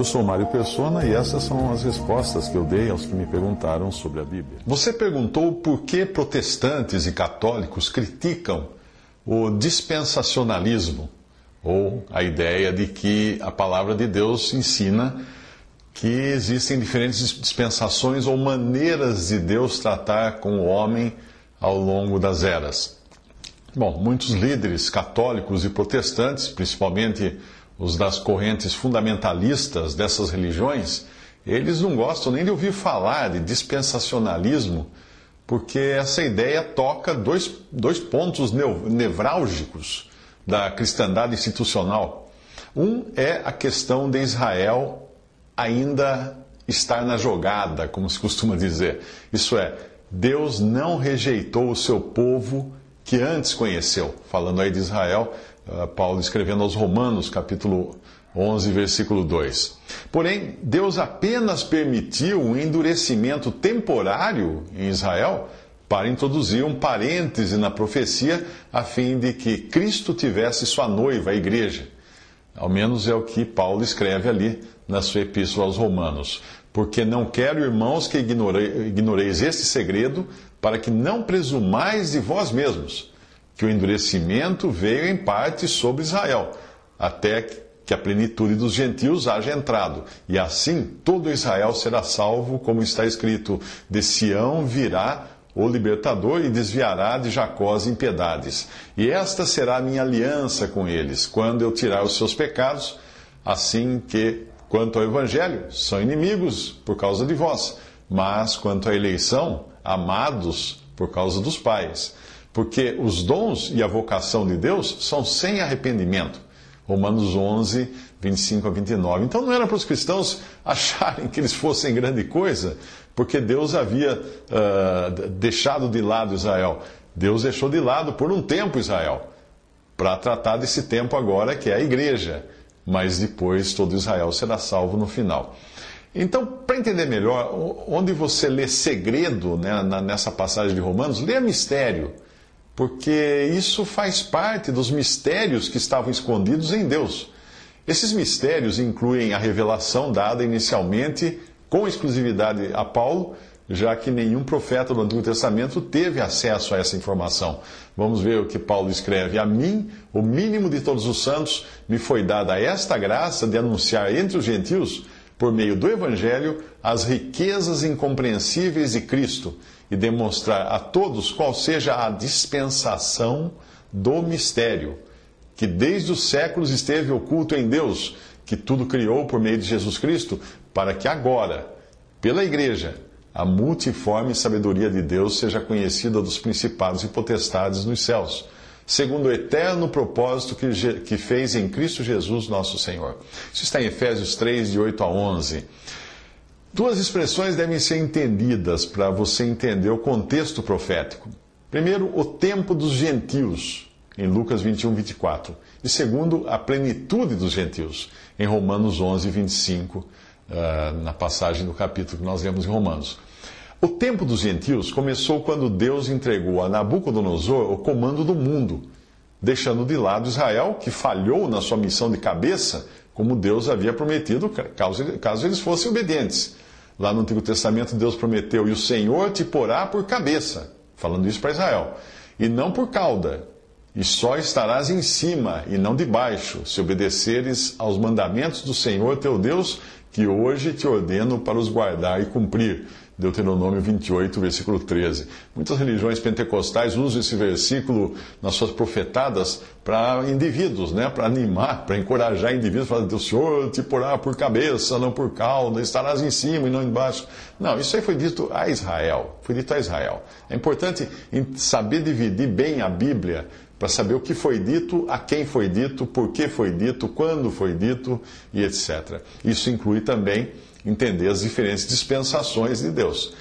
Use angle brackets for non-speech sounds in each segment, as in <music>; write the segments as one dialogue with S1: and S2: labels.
S1: Eu sou Mário Persona e essas são as respostas que eu dei aos que me perguntaram sobre a Bíblia. Você perguntou por que protestantes e católicos criticam o dispensacionalismo, ou a ideia de que a palavra de Deus ensina que existem diferentes dispensações ou maneiras de Deus tratar com o homem ao longo das eras. Bom, muitos líderes católicos e protestantes, principalmente os das correntes fundamentalistas dessas religiões, eles não gostam nem de ouvir falar de dispensacionalismo, porque essa ideia toca dois, dois pontos nevrálgicos da cristandade institucional. Um é a questão de Israel ainda estar na jogada, como se costuma dizer. Isso é, Deus não rejeitou o seu povo que antes conheceu. Falando aí de Israel, Paulo escrevendo aos Romanos, capítulo 11, versículo 2. Porém, Deus apenas permitiu um endurecimento temporário em Israel para introduzir um parêntese na profecia a fim de que Cristo tivesse sua noiva, a igreja. Ao menos é o que Paulo escreve ali na sua epístola aos Romanos. Porque não quero, irmãos, que ignoreis este segredo, para que não presumais de vós mesmos que o endurecimento veio em parte sobre Israel, até que a plenitude dos gentios haja entrado. E assim todo Israel será salvo, como está escrito: de Sião virá o libertador e desviará de Jacó as impiedades. E esta será a minha aliança com eles, quando eu tirar os seus pecados, assim que, quanto ao evangelho, são inimigos por causa de vós, mas quanto à eleição, amados por causa dos pais porque os dons e a vocação de Deus são sem arrependimento. Romanos 11, 25 a 29. Então não era para os cristãos <laughs> acharem que eles fossem grande coisa, porque Deus havia uh, deixado de lado Israel. Deus deixou de lado por um tempo Israel, para tratar desse tempo agora que é a igreja. Mas depois todo Israel será salvo no final. Então, para entender melhor, onde você lê segredo né, nessa passagem de Romanos, lê mistério porque isso faz parte dos mistérios que estavam escondidos em Deus. Esses mistérios incluem a revelação dada inicialmente com exclusividade a Paulo, já que nenhum profeta do Antigo Testamento teve acesso a essa informação. Vamos ver o que Paulo escreve. A mim, o mínimo de todos os santos, me foi dada esta graça de anunciar entre os gentios, por meio do Evangelho, as riquezas incompreensíveis de Cristo e demonstrar a todos qual seja a dispensação do mistério, que desde os séculos esteve oculto em Deus, que tudo criou por meio de Jesus Cristo, para que agora, pela Igreja, a multiforme sabedoria de Deus seja conhecida dos principados e potestades nos céus, segundo o eterno propósito que, que fez em Cristo Jesus, nosso Senhor. Isso está em Efésios 3, de 8 a 11. Duas expressões devem ser entendidas para você entender o contexto profético. Primeiro, o tempo dos gentios, em Lucas 21, 24. E segundo, a plenitude dos gentios, em Romanos 11, 25, uh, na passagem do capítulo que nós lemos em Romanos. O tempo dos gentios começou quando Deus entregou a Nabucodonosor o comando do mundo, deixando de lado Israel, que falhou na sua missão de cabeça, como Deus havia prometido, caso, caso eles fossem obedientes. Lá no Antigo Testamento, Deus prometeu: E o Senhor te porá por cabeça, falando isso para Israel, e não por cauda, e só estarás em cima e não debaixo, se obedeceres aos mandamentos do Senhor teu Deus, que hoje te ordeno para os guardar e cumprir. Deuteronômio 28, versículo 13. Muitas religiões pentecostais usam esse versículo nas suas profetadas para indivíduos, né? para animar, para encorajar indivíduos, falar, o Senhor te porá por cabeça, não por cauda, estarás em cima e não embaixo. Não, isso aí foi dito a Israel, foi dito a Israel. É importante saber dividir bem a Bíblia para saber o que foi dito, a quem foi dito, por que foi dito, quando foi dito e etc. Isso inclui também entender as diferentes dispensações de Deus.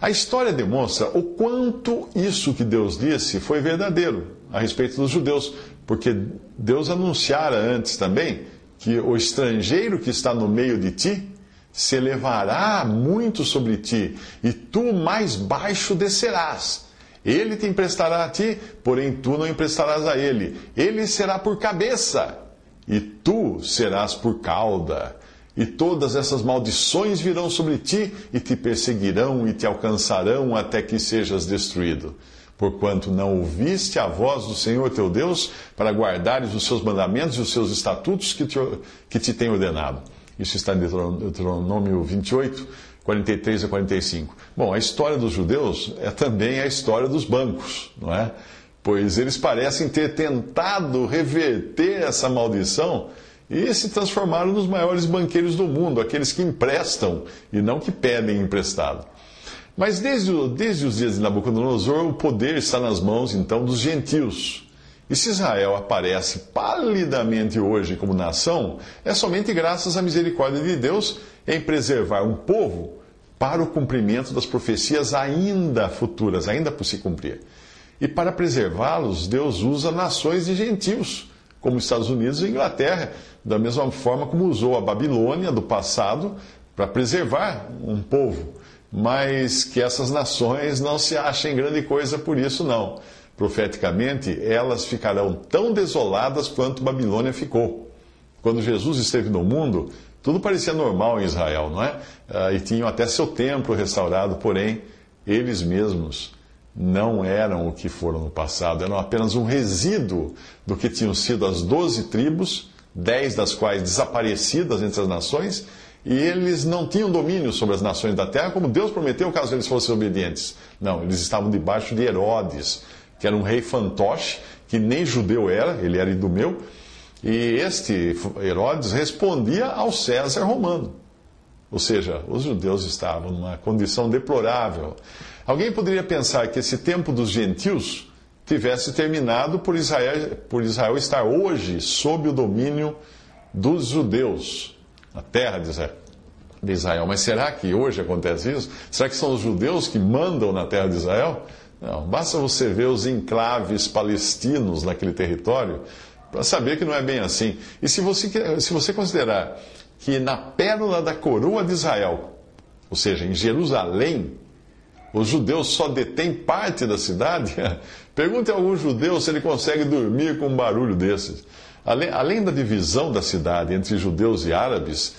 S1: A história demonstra o quanto isso que Deus disse foi verdadeiro a respeito dos judeus, porque Deus anunciara antes também que o estrangeiro que está no meio de ti se elevará muito sobre ti, e tu mais baixo descerás. Ele te emprestará a ti, porém tu não emprestarás a ele. Ele será por cabeça, e tu serás por cauda. E todas essas maldições virão sobre ti, e te perseguirão e te alcançarão até que sejas destruído. Porquanto não ouviste a voz do Senhor teu Deus para guardares os seus mandamentos e os seus estatutos que te, que te tem ordenado. Isso está em Deuteronômio 28, 43 a 45. Bom, a história dos judeus é também a história dos bancos, não é? Pois eles parecem ter tentado reverter essa maldição e se transformaram nos maiores banqueiros do mundo, aqueles que emprestam e não que pedem emprestado. Mas desde, desde os dias de Nabucodonosor, o poder está nas mãos então dos gentios. E se Israel aparece palidamente hoje como nação, é somente graças à misericórdia de Deus em preservar um povo para o cumprimento das profecias ainda futuras, ainda por se cumprir. E para preservá-los, Deus usa nações de gentios, como Estados Unidos e Inglaterra, da mesma forma como usou a Babilônia do passado para preservar um povo. Mas que essas nações não se achem grande coisa por isso, não. Profeticamente, elas ficarão tão desoladas quanto Babilônia ficou. Quando Jesus esteve no mundo, tudo parecia normal em Israel, não é? Ah, e tinham até seu templo restaurado, porém, eles mesmos não eram o que foram no passado, eram apenas um resíduo do que tinham sido as doze tribos, dez das quais desaparecidas entre as nações, e eles não tinham domínio sobre as nações da terra, como Deus prometeu caso eles fossem obedientes. Não, eles estavam debaixo de Herodes, que era um rei fantoche, que nem judeu era, ele era idumeu, e este Herodes respondia ao César romano. Ou seja, os judeus estavam numa condição deplorável. Alguém poderia pensar que esse tempo dos gentios tivesse terminado por Israel, por Israel estar hoje sob o domínio dos judeus, na terra de Israel. de Israel. Mas será que hoje acontece isso? Será que são os judeus que mandam na terra de Israel? Não, basta você ver os enclaves palestinos naquele território para saber que não é bem assim. E se você, se você considerar que na pérola da coroa de Israel, ou seja, em Jerusalém, os judeus só detêm parte da cidade, <laughs> pergunte a algum judeu se ele consegue dormir com um barulho desses. Além, além da divisão da cidade entre judeus e árabes,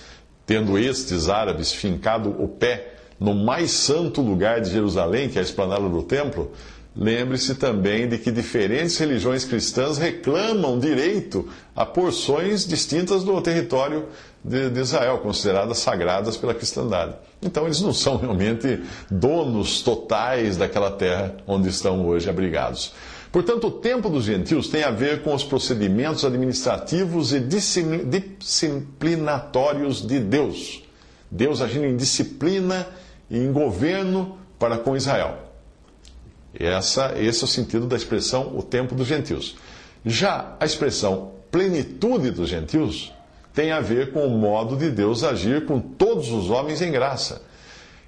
S1: tendo estes árabes fincado o pé no mais santo lugar de Jerusalém, que é a esplanada do templo, Lembre-se também de que diferentes religiões cristãs reclamam direito a porções distintas do território de, de, Israel, consideradas sagradas pela cristandade. Então, eles não são realmente donos totais daquela terra onde estão hoje abrigados. Portanto, o tempo dos gentios tem a ver com os procedimentos administrativos e disciplinatórios de Deus. Deus agindo em disciplina e em governo para com Israel. Essa, esse é o sentido da expressão o tempo dos gentios. Já a expressão plenitude dos gentios tem a ver com o modo de Deus agir com todos os homens em graça.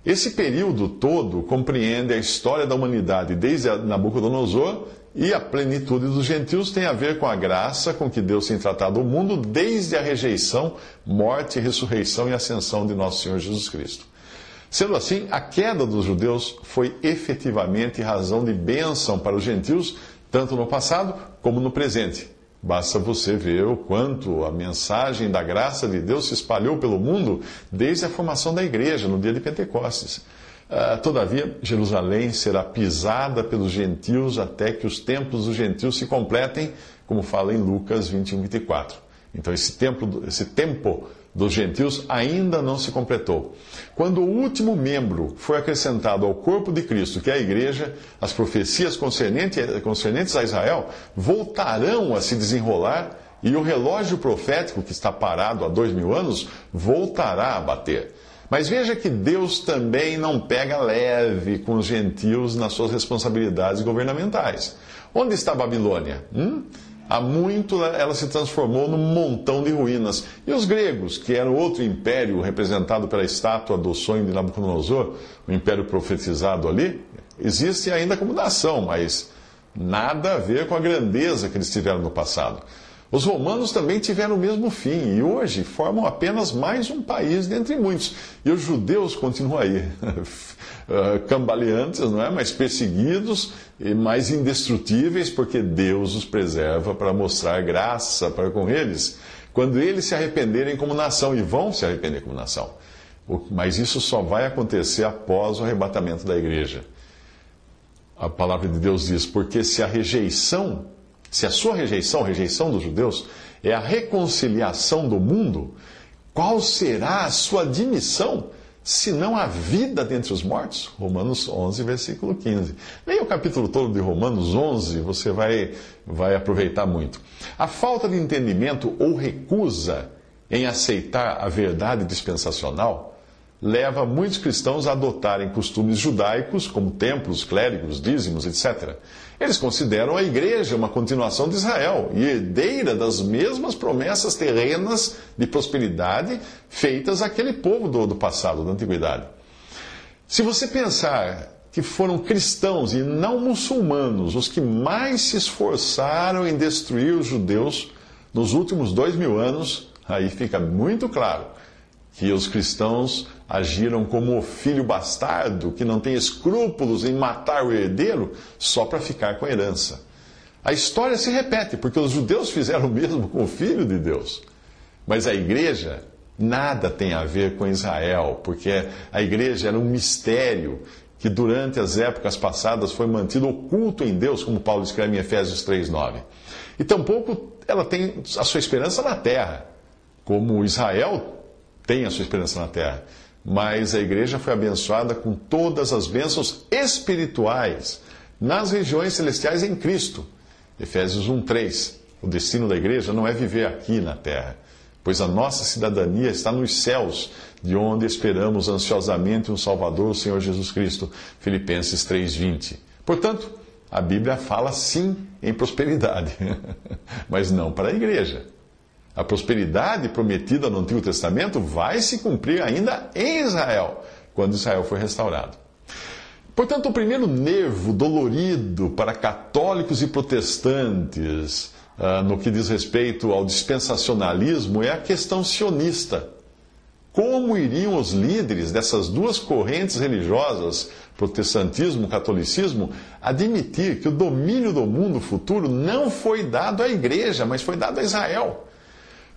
S1: Esse período todo compreende a história da humanidade desde Nabucodonosor e a plenitude dos gentios tem a ver com a graça com que Deus tem tratado o mundo desde a rejeição, morte, ressurreição e ascensão de nosso Senhor Jesus Cristo. Sendo assim, a queda dos judeus foi efetivamente razão de bênção para os gentios, tanto no passado como no presente. Basta você ver o quanto a mensagem da graça de Deus se espalhou pelo mundo desde a formação da igreja, no dia de Pentecostes. Uh, todavia, Jerusalém será pisada pelos gentios até que os templos dos gentios se completem, como fala em Lucas 21, 24. Então, esse, templo, esse tempo dos gentios ainda não se completou. Quando o último membro foi acrescentado ao corpo de Cristo, que é a igreja, as profecias concernentes a Israel voltarão a se desenrolar e o relógio profético, que está parado há dois mil anos, voltará a bater. Mas veja que Deus também não pega leve com os gentios nas suas responsabilidades governamentais. Onde está a Babilônia? Hum? Há muito ela se transformou num montão de ruínas. E os gregos, que eram outro império representado pela estátua do sonho de Nabucodonosor, o império profetizado ali, existe ainda como nação, mas nada a ver com a grandeza que eles tiveram no passado. Os romanos também tiveram o mesmo fim e hoje formam apenas mais um país dentre muitos. E os judeus continuam aí, <laughs> cambaleantes, não é? Mas perseguidos e mais indestrutíveis, porque Deus os preserva para mostrar graça para com eles, quando eles se arrependerem como nação, e vão se arrepender como nação. Mas isso só vai acontecer após o arrebatamento da igreja. A palavra de Deus diz: porque se a rejeição se a sua rejeição, a rejeição dos judeus, é a reconciliação do mundo, qual será a sua admissão, se não a vida dentre os mortos? Romanos 11, versículo 15. Leia o capítulo todo de Romanos 11, você vai, vai aproveitar muito. A falta de entendimento ou recusa em aceitar a verdade dispensacional leva muitos cristãos a adotarem costumes judaicos, como templos, clérigos, dízimos, etc. Eles consideram a igreja uma continuação de Israel e herdeira das mesmas promessas terrenas de prosperidade feitas àquele povo do, do passado, da antiguidade. Se você pensar que foram cristãos e não muçulmanos os que mais se esforçaram em destruir os judeus nos últimos dois mil anos, aí fica muito claro que os cristãos agiram como o filho bastardo que não tem escrúpulos em matar o herdeiro só para ficar com a herança. A história se repete, porque os judeus fizeram o mesmo com o filho de Deus. Mas a igreja nada tem a ver com Israel, porque a igreja era um mistério que durante as épocas passadas foi mantido oculto em Deus, como Paulo escreve em Efésios 3:9. E tampouco ela tem a sua esperança na terra, como Israel tem a sua esperança na terra. Mas a igreja foi abençoada com todas as bênçãos espirituais nas regiões celestiais em Cristo. Efésios 1:3. O destino da igreja não é viver aqui na terra, pois a nossa cidadania está nos céus, de onde esperamos ansiosamente um Salvador, o Senhor Jesus Cristo. Filipenses 3:20. Portanto, a Bíblia fala sim em prosperidade, <laughs> mas não para a igreja. A prosperidade prometida no Antigo Testamento vai se cumprir ainda em Israel, quando Israel for restaurado. Portanto, o primeiro nervo dolorido para católicos e protestantes uh, no que diz respeito ao dispensacionalismo é a questão sionista. Como iriam os líderes dessas duas correntes religiosas, protestantismo e catolicismo, admitir que o domínio do mundo futuro não foi dado à igreja, mas foi dado a Israel?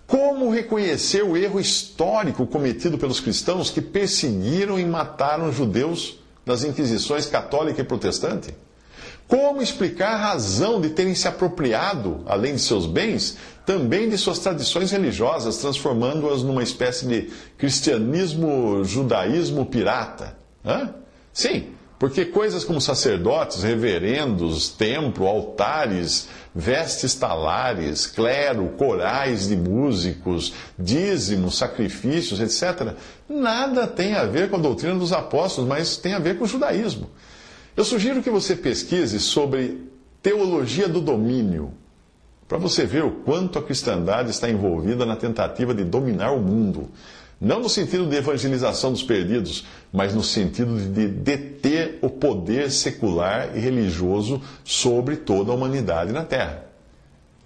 S1: Como reconhecer o erro histórico cometido pelos cristãos que perseguiram e mataram judeus das inquisições católica e protestante? Como explicar a razão de terem se apropriado, além de seus bens, também de suas tradições religiosas, transformando-as numa espécie de cristianismo, judaísmo pirata? Hã? Sim, porque coisas como sacerdotes, reverendos, templo, altares, vestes talares, clero, corais de músicos, dízimos, sacrifícios, etc., nada tem a ver com a doutrina dos apóstolos, mas tem a ver com o judaísmo. Eu sugiro que você pesquise sobre teologia do domínio, para você ver o quanto a cristandade está envolvida na tentativa de dominar o mundo. Não no sentido de evangelização dos perdidos, mas no sentido de deter o poder secular e religioso sobre toda a humanidade na Terra.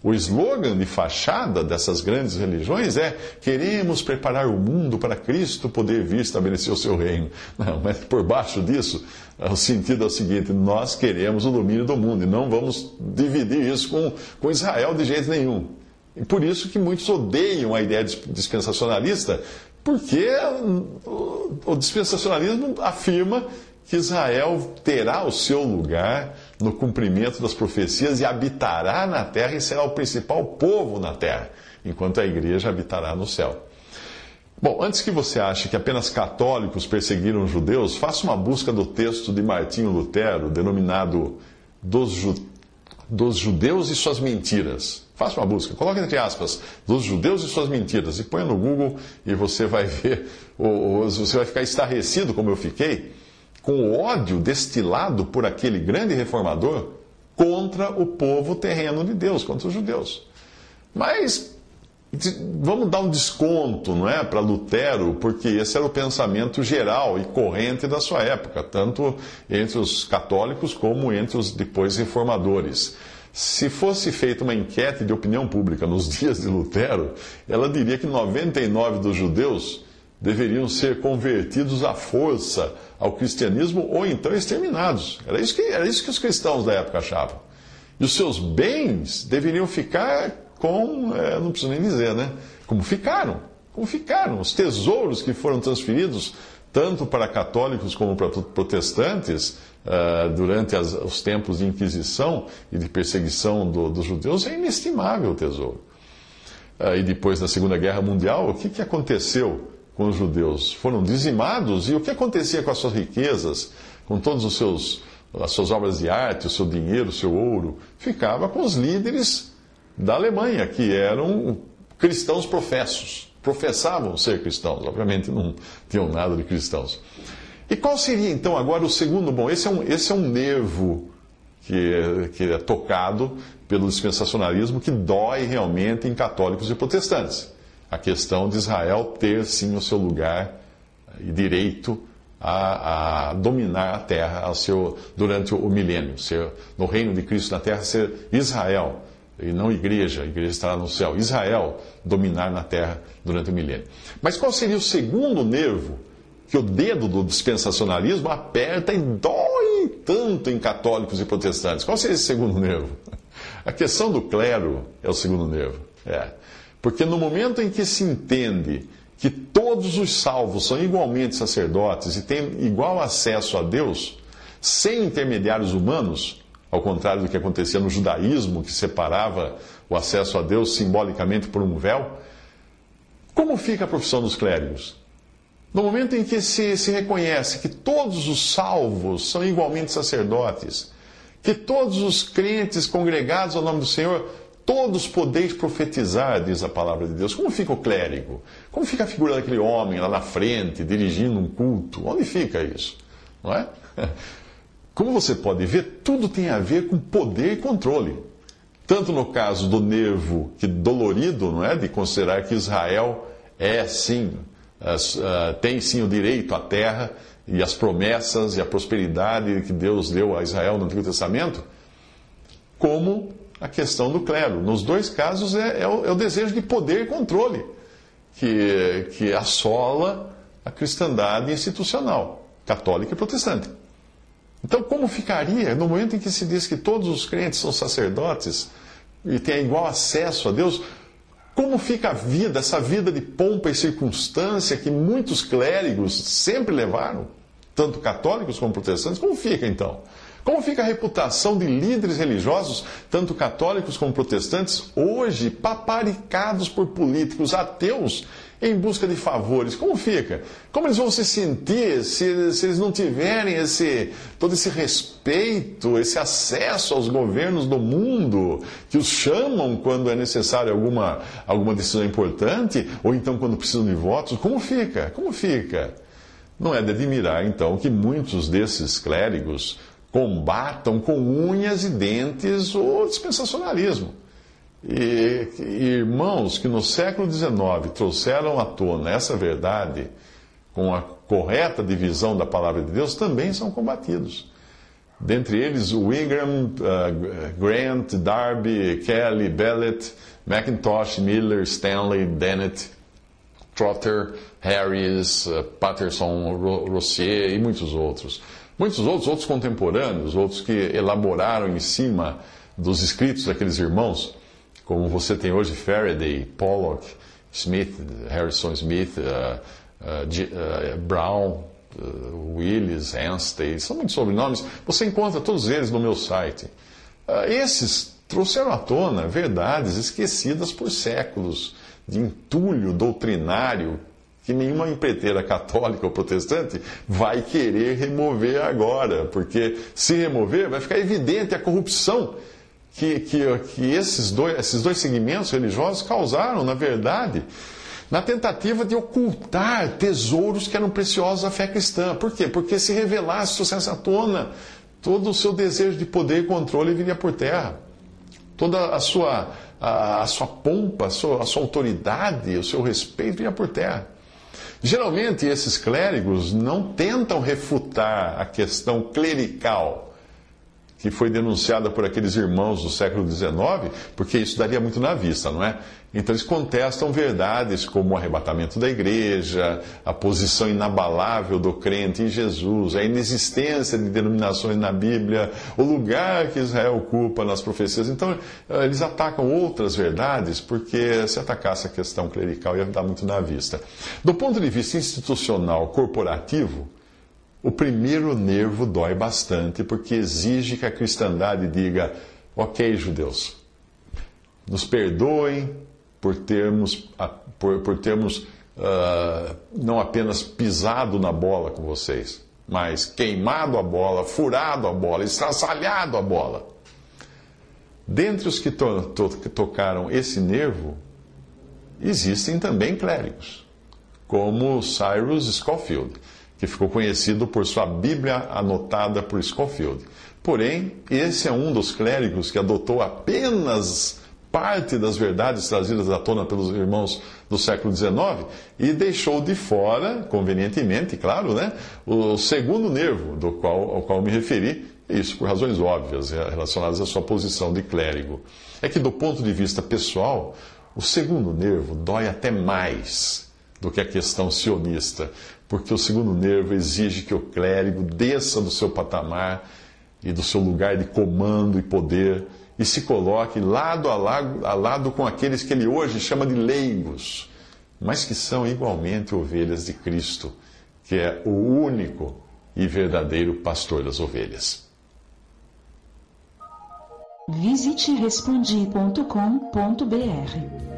S1: O slogan de fachada dessas grandes religiões é: queremos preparar o mundo para Cristo poder vir estabelecer o seu reino. <laughs> Não, mas por baixo disso, o sentido é o seguinte: nós queremos o domínio do mundo e não vamos dividir isso com, com Israel de jeito nenhum. E por isso que muitos odeiam a ideia dispensacionalista, porque o dispensacionalismo afirma que Israel terá o seu lugar no cumprimento das profecias e habitará na terra e será o principal povo na terra, enquanto a igreja habitará no céu. Bom, antes que você ache que apenas católicos perseguiram judeus, faça uma busca do texto de Martinho Lutero, denominado Dos, Ju... dos Judeus e Suas Mentiras. Faça uma busca, coloque entre aspas, dos judeus e suas mentiras, e ponha no Google e você vai ver, <laughs> ou, ou, você vai ficar estarrecido como eu fiquei, com o ódio destilado por aquele grande reformador contra o povo terreno de Deus, contra os judeus. Mas vamos dar um desconto, não é, para Lutero, porque esse era o pensamento geral e corrente da sua época, tanto entre os católicos como entre os depois reformadores. Se fosse feita uma enquete de opinião pública nos <laughs> dias de Lutero, ela diria que 99 dos judeus deveriam ser convertidos à força ao cristianismo ou então exterminados. Era isso que, era isso que os cristãos da época achavam. E os seus bens deveriam ficar com, é, não preciso nem dizer, né? Como ficaram, como ficaram. Os tesouros que foram transferidos tanto para católicos como para protestantes uh, durante as, os tempos de Inquisição e de perseguição do, dos judeus é inestimável o tesouro. Uh, e depois da Segunda Guerra Mundial, o que, que aconteceu com os judeus? Foram dizimados e o que acontecia com as suas riquezas, com todos os seus as suas obras de arte, o seu dinheiro, o seu ouro, ficava com os líderes da Alemanha, que eram cristãos professos. Professavam ser cristãos, obviamente não tinham nada de cristãos. E qual seria então agora o segundo? Bom, esse é um, esse é um nervo que é, que é tocado pelo dispensacionalismo que dói realmente em católicos e protestantes. A questão de Israel ter sim o seu lugar e direito a, a dominar a terra seu, durante o milênio, ser, no reino de Cristo na terra, ser Israel e não igreja, a igreja estará no céu. Israel dominar na terra durante o milênio. Mas qual seria o segundo nervo que o dedo do dispensacionalismo aperta e dói tanto em católicos e protestantes? Qual seria esse segundo nervo? A questão do clero é o segundo nervo. É. Porque no momento em que se entende que todos os salvos são igualmente sacerdotes e têm igual acesso a Deus, sem intermediários humanos, ao contrário do que acontecia no judaísmo, que separava o acesso a Deus simbolicamente por um véu. Como fica a profissão dos clérigos? No momento em que se, se reconhece que todos os salvos são igualmente sacerdotes, que todos os crentes congregados ao nome do Senhor, todos podeis profetizar, diz a palavra de Deus. Como fica o clérigo? Como fica a figura daquele homem lá na frente, dirigindo um culto? Onde fica isso? Não é? <laughs> Como você pode ver, tudo tem a ver com poder e controle. Tanto no caso do nervo que dolorido, não é, de considerar que Israel é sim, uh, tem sim o direito à terra e as promessas e a prosperidade que Deus deu a Israel no Antigo Testamento, como a questão do clero. Nos dois casos é, é, o, é o, desejo de poder e controle que, que assola a cristandade institucional, católica e protestante. Então, como ficaria no momento em que se diz que todos os crentes são sacerdotes e têm igual acesso a Deus? Como fica a vida, essa vida de pompa e circunstância que muitos clérigos sempre levaram, tanto católicos como protestantes? Como fica então? Como fica a reputação de líderes religiosos, tanto católicos como protestantes, hoje paparicados por políticos ateus em busca de favores. Como fica? Como eles vão se sentir se, se eles não tiverem esse, todo esse respeito, esse acesso aos governos do mundo, que os chamam quando é necessário alguma, alguma decisão importante, ou então quando precisam de votos? Como fica? Como fica? Não é de admirar, então, que muitos desses clérigos combatam com unhas e dentes o dispensacionalismo. E, irmãos que no século XIX trouxeram à tona essa verdade, com a correta divisão da palavra de Deus, também são combatidos. Dentre eles, Wigram, uh, Grant, Darby, Kelly, Bellet, McIntosh, Miller, Stanley, Dennett, Trotter, Harris, uh, Patterson, Rossier e muitos outros. Muitos outros, outros contemporâneos, outros que elaboraram em cima dos escritos daqueles irmãos, como você tem hoje Faraday, Pollock, Smith, Harrison Smith, uh, uh, Brown, Willis, Anstey, são muitos sobrenomes. Você encontra todos eles no meu site. esses trouxeram à tona verdades esquecidas por séculos de entulho doutrinário que nenhuma empreiteira católica ou protestante vai querer remover agora, porque se remover vai ficar evidente a corrupção que, que, que esses, dois, esses dois segmentos religiosos causaram, na verdade, na tentativa de ocultar tesouros que eram preciosos à fé cristã. Por quê? Porque se revelasse, trouxesse à tona todo o seu desejo de poder e controle viria por terra. Toda a sua, a, a sua pompa, a sua, a sua autoridade, o seu respeito viria por terra. Geralmente, esses clérigos não tentam refutar a questão clerical que foi denunciada por aqueles irmãos do século XIX, porque isso daria muito na vista, não é? Então eles contestam verdades como o arrebatamento da igreja, a posição inabalável do crente em Jesus, a inexistência de denominações na Bíblia, o lugar que Israel ocupa nas profecias. Então eles atacam outras verdades, porque se atacasse a questão clerical ia dar muito na vista. Do ponto de vista institucional, corporativo, o primeiro nervo dói bastante porque exige que a cristandade diga: ok, judeus, nos perdoem por termos, por, por termos uh, não apenas pisado na bola com vocês, mas queimado a bola, furado a bola, estraçalhado a bola. Dentre os que, to, to, que tocaram esse nervo, existem também clérigos, como Cyrus Scofield que ficou conhecido por sua Bíblia anotada por Scofield. Porém, esse é um dos clérigos que adotou apenas parte das verdades trazidas à tona pelos irmãos do século XIX e deixou de fora, convenientemente, claro, né, o segundo nervo do qual, ao qual me referi, isso por razões óbvias relacionadas à sua posição de clérigo. É que, do ponto de vista pessoal, o segundo nervo dói até mais do que a questão sionista, porque o segundo nervo exige que o clérigo desça do seu patamar e do seu lugar de comando e poder e se coloque lado a lado, a lado com aqueles que ele hoje chama de leigos, mas que são igualmente ovelhas de Cristo, que é o único e verdadeiro pastor das ovelhas.
S2: Visite respondi.com.br.